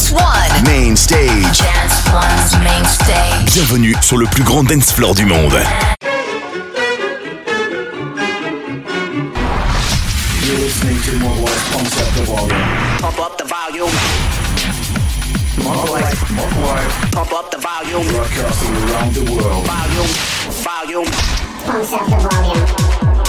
Dance One. Main stage. Dance One's main stage. Bienvenue sur le plus grand dance floor du monde. You're listening to More Life Concept of Volume. Pump up the volume. More Life, More Life, Pump up the volume. broadcasting around the world. Volume. Volume. Pumps up the volume.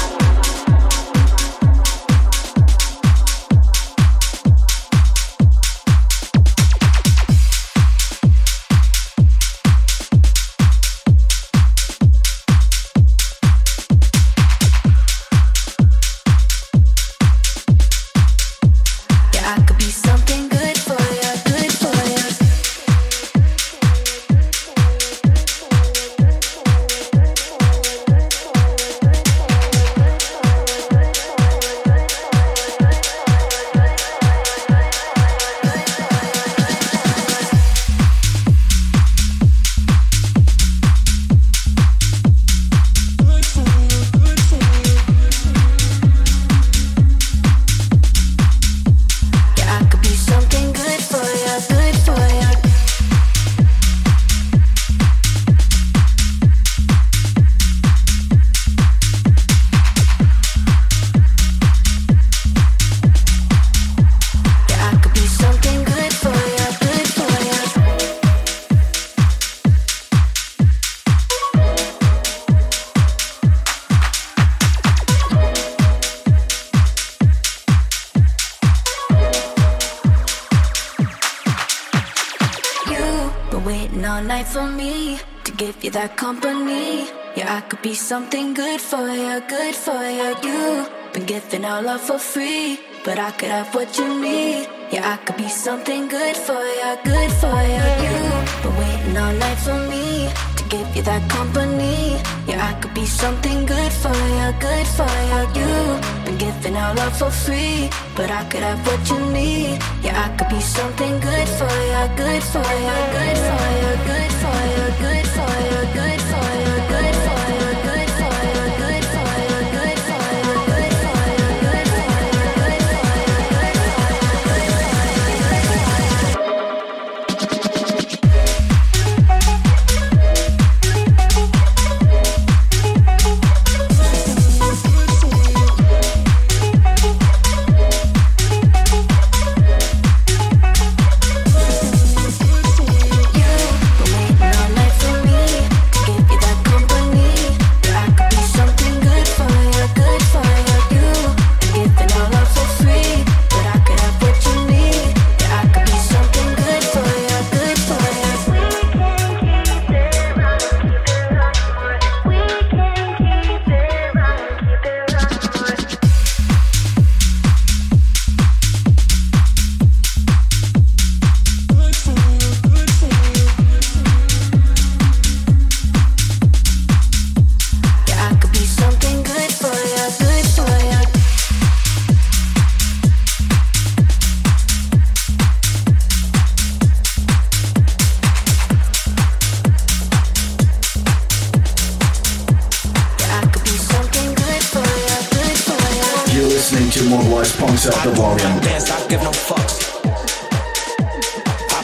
For you, good for you. You been giving all love for free, but I could have what you need. Yeah, I could be something good for you, good for you. You been waiting all night for me to give you that company. Yeah, I could be something good for you, good for you. You been giving all love for free, but I could have what you need. Yeah, I could be something good for you, good for you, good for you, good for you,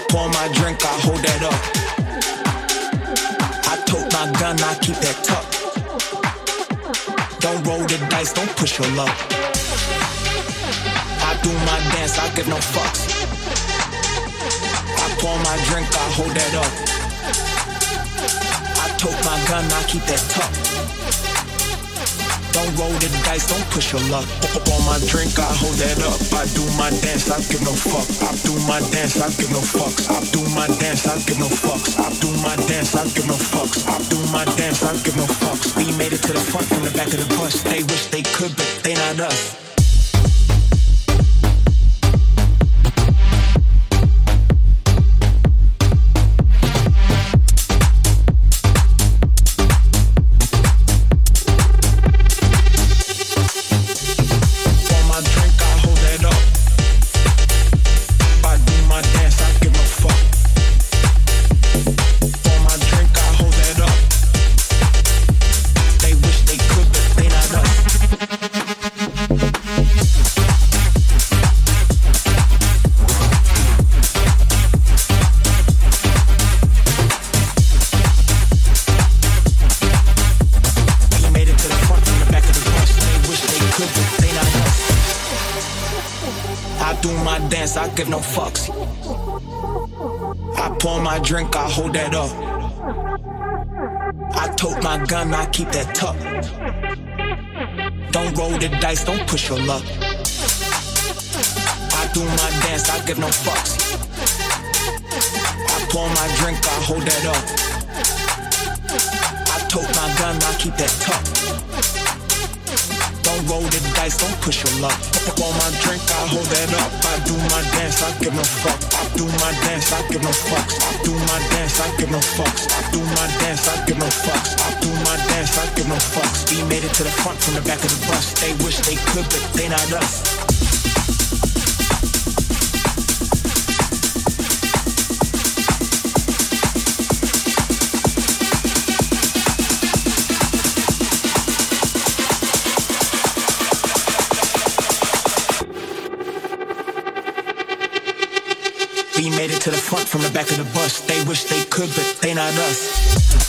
pour my drink, I hold that up. I tote my gun, I keep that tucked. Don't roll the dice, don't push your luck. I do my dance, I give no fucks. I pour my drink, I hold that up. I tote my gun, I keep that tucked. Don't roll the dice, don't push your luck. On my drink, I hold that up. I do my dance, I give no fuck. I do my dance, I give no fucks. I do my dance, I give no fucks. I do my dance, I give no fucks. I do my dance, I give no fucks. We made it to the front from the back of the bus. They wish they could, but they not us. special love. I do my dance, I give no fucks. I pour my drink, I hold that up. roll the dice, don't push your luck. On my drink, I hold that up. I do my dance, I give no fuck. I do my dance, I give no fucks. I do my dance, I give no fucks. I do my dance, I give no fucks. I do my dance, I give no fucks. We made it to the front from the back of the bus. They wish they could, but they not us. to the front, from the back of the bus. They wish they could, but they not us.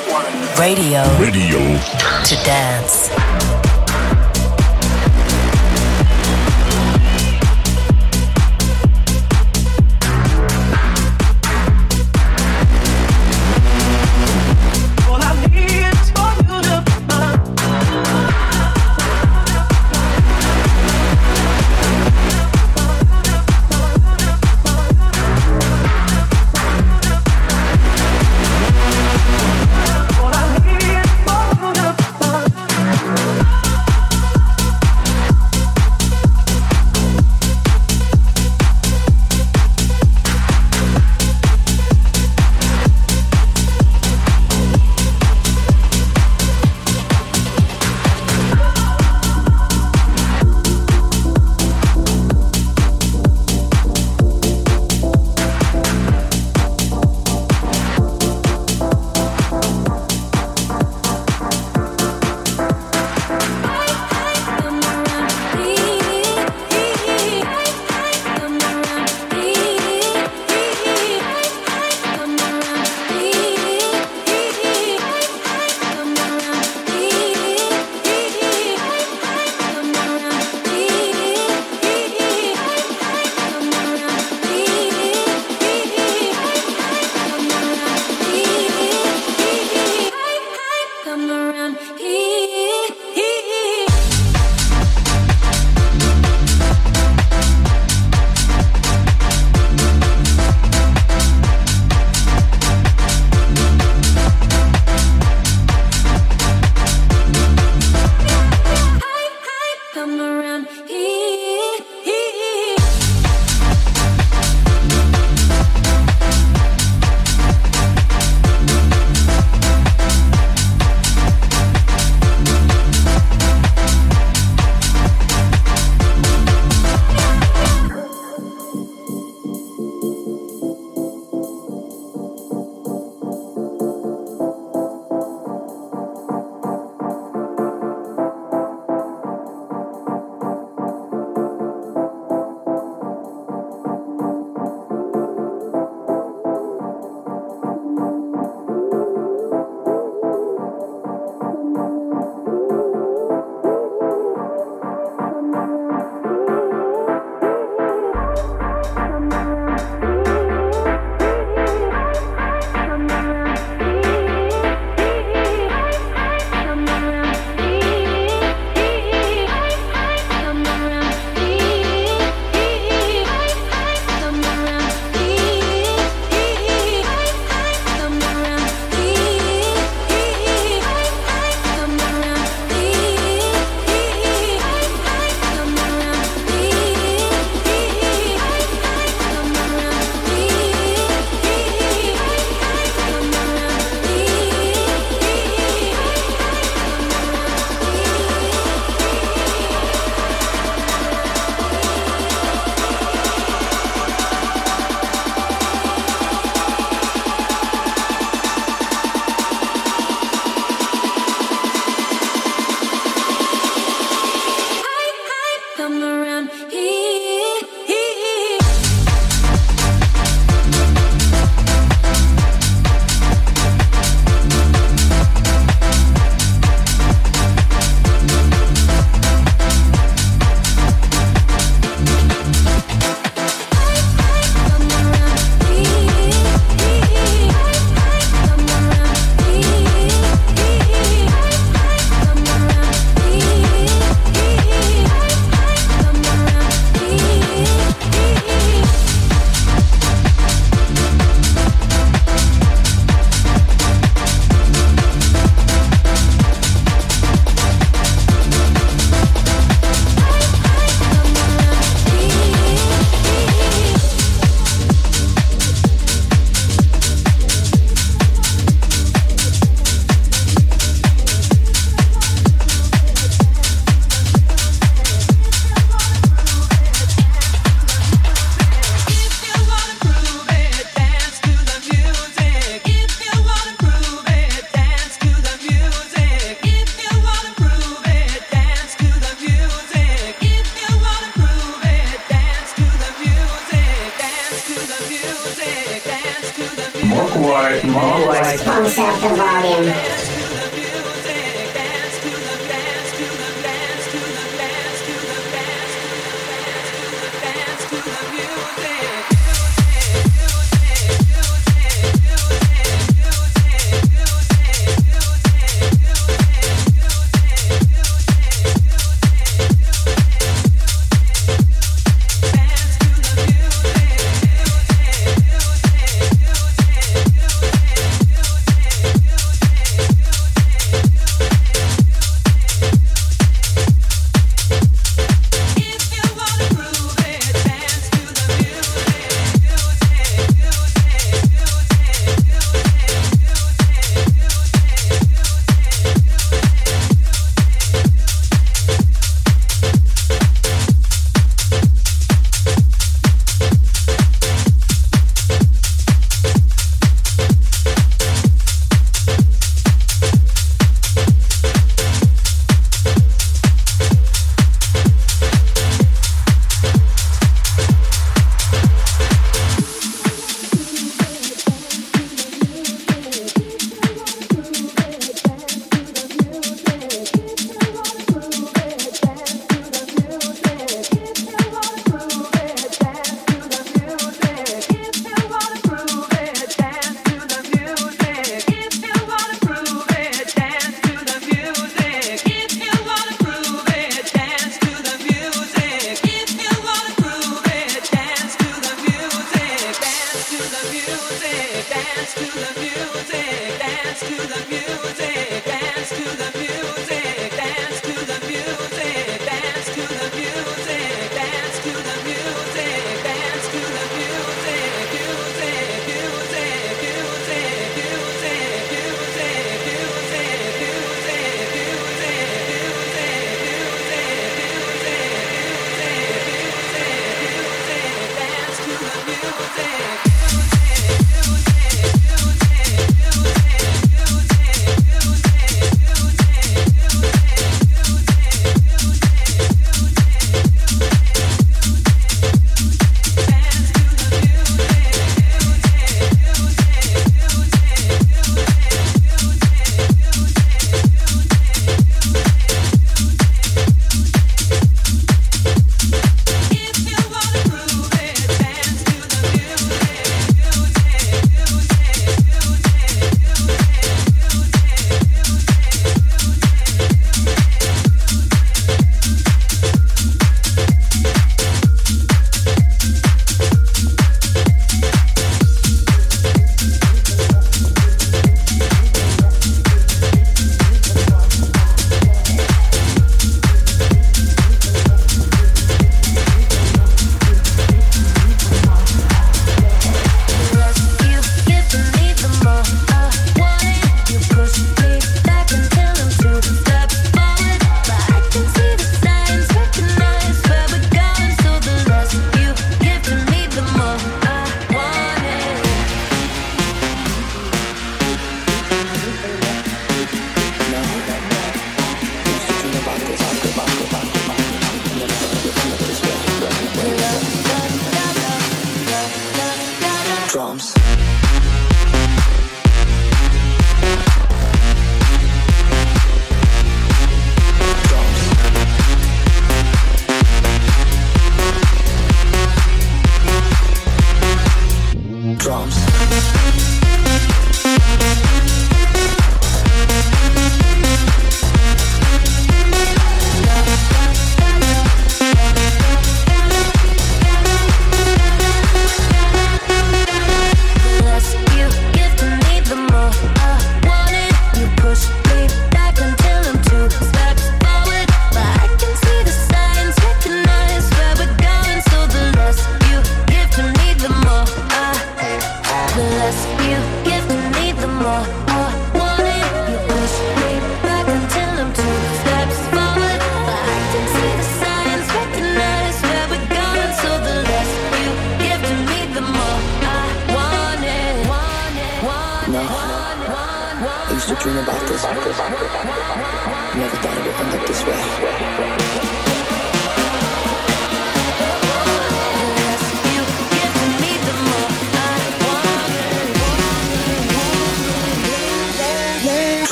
one radio. Radio. To dance.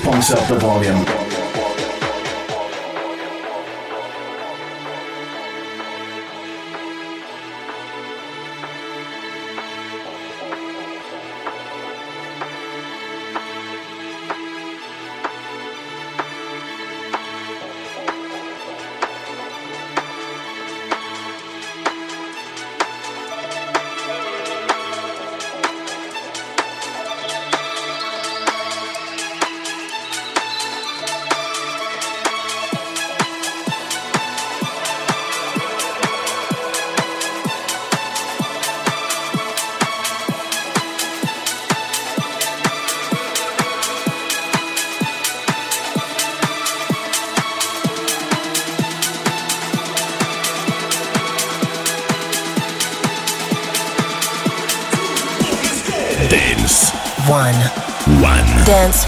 Moguai's Up the Volume.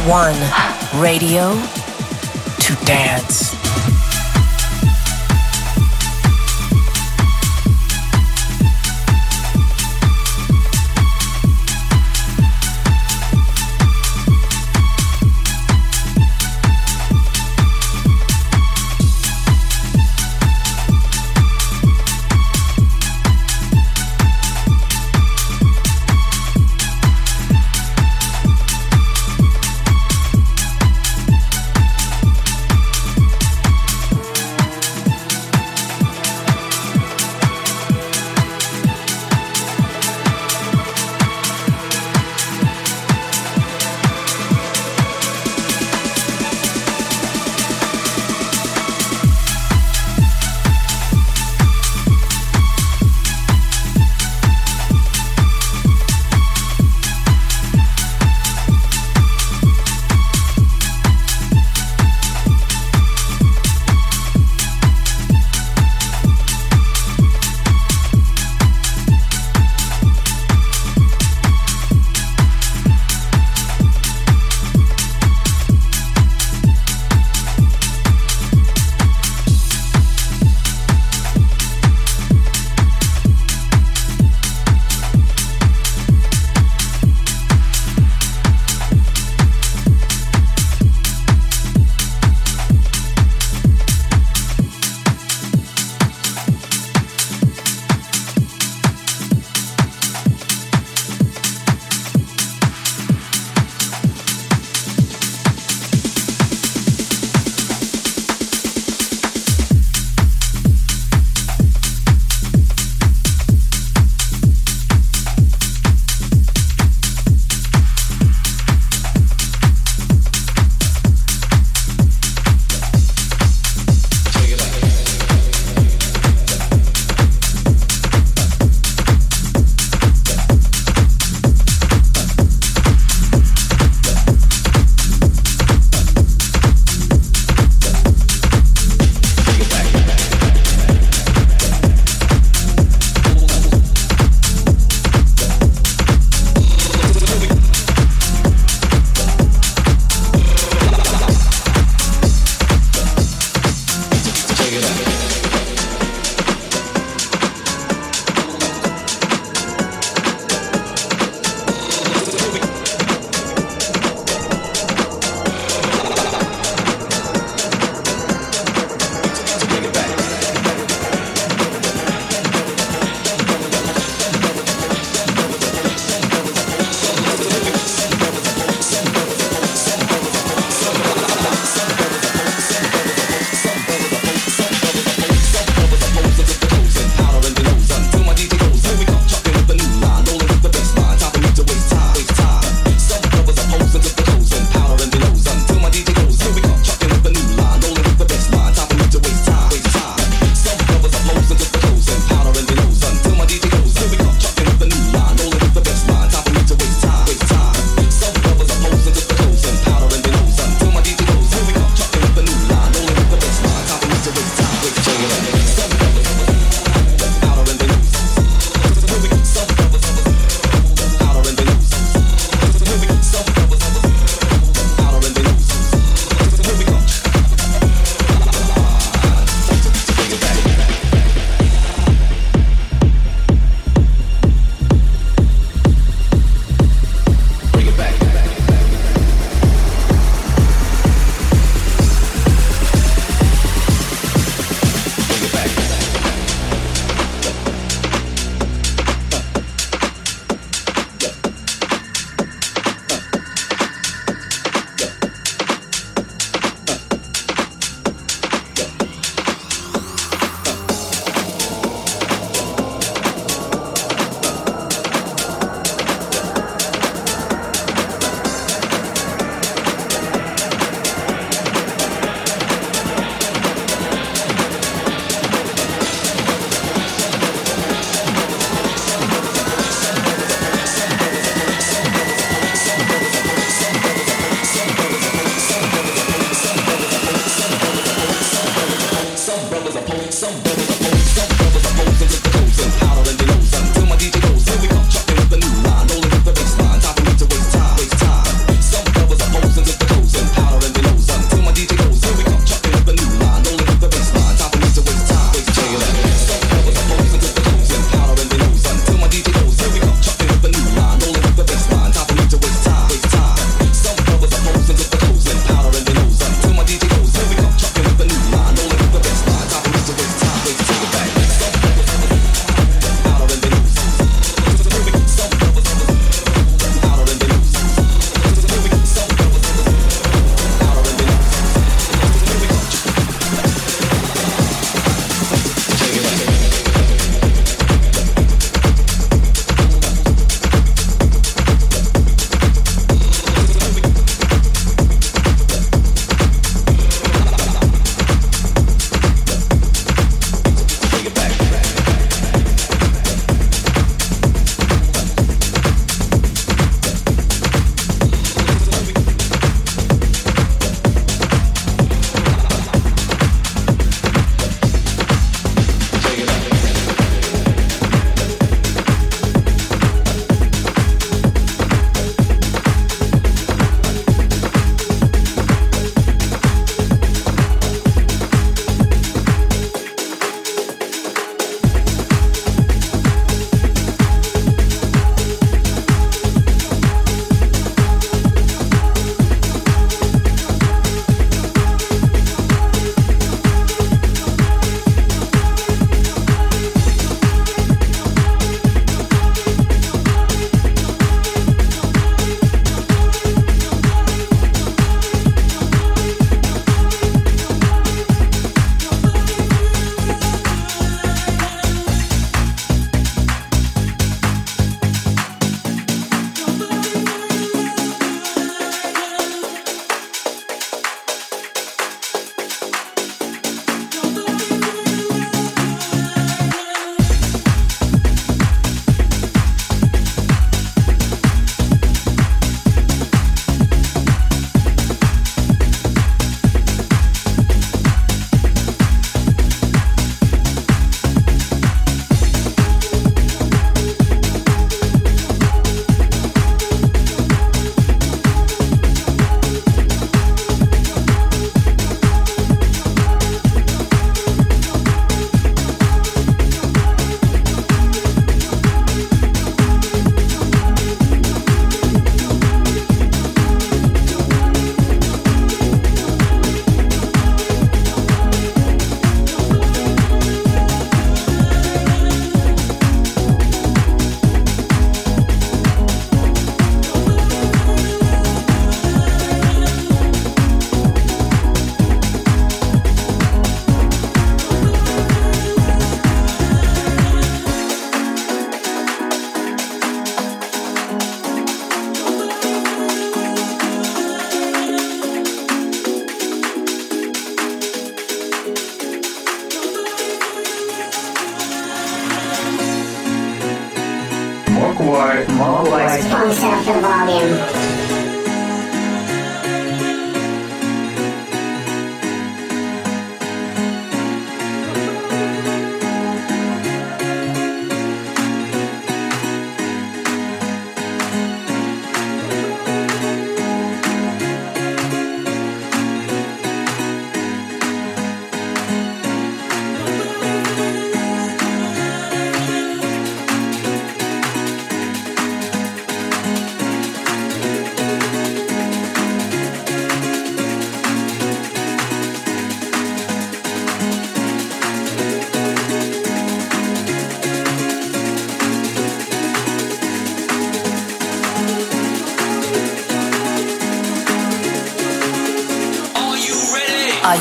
One Radio to dance.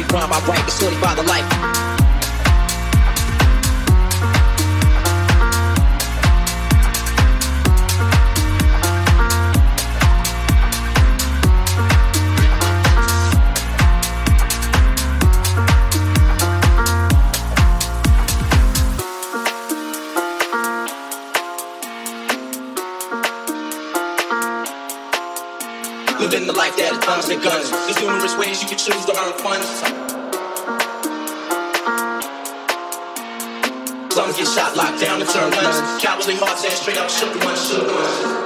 Every crime I write, it's 25 to life. And guns. There's numerous ways you can choose to earn funds. Some get shot, locked down, and turn guns. Cowardly hearts and straight up shook one, shook one.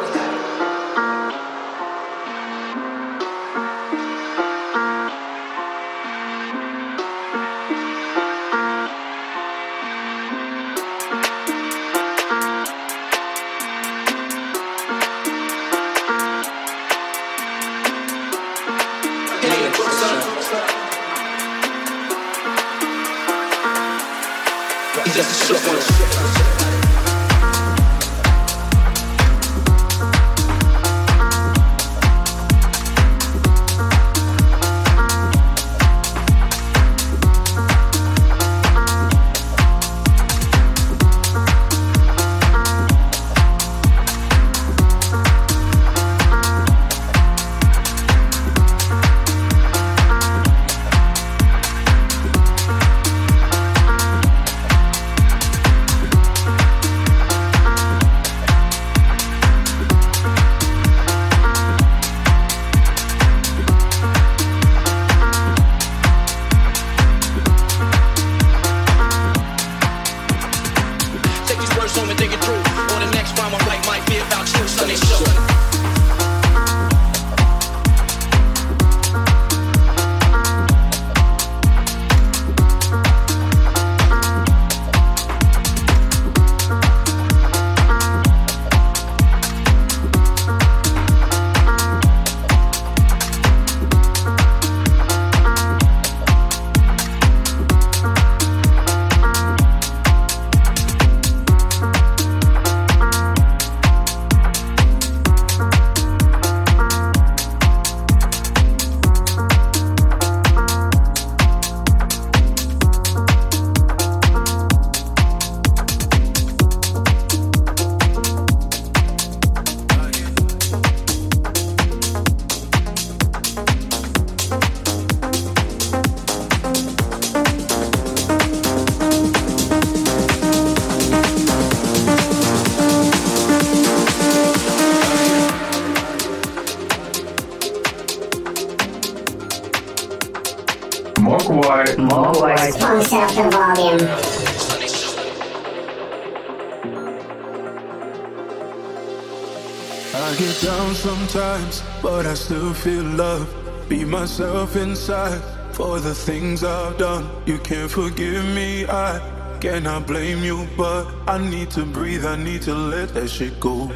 Feel love. Be myself inside for the things I've done. You can't forgive me, I cannot blame you, but I need to breathe, I need to let that shit go.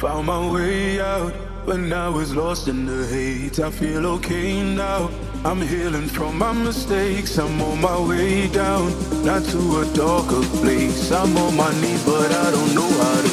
Found my way out when I was lost in the hate. I feel okay now. I'm healing from my mistakes. I'm on my way down, not to a darker place. I'm on my knees, but I don't know how to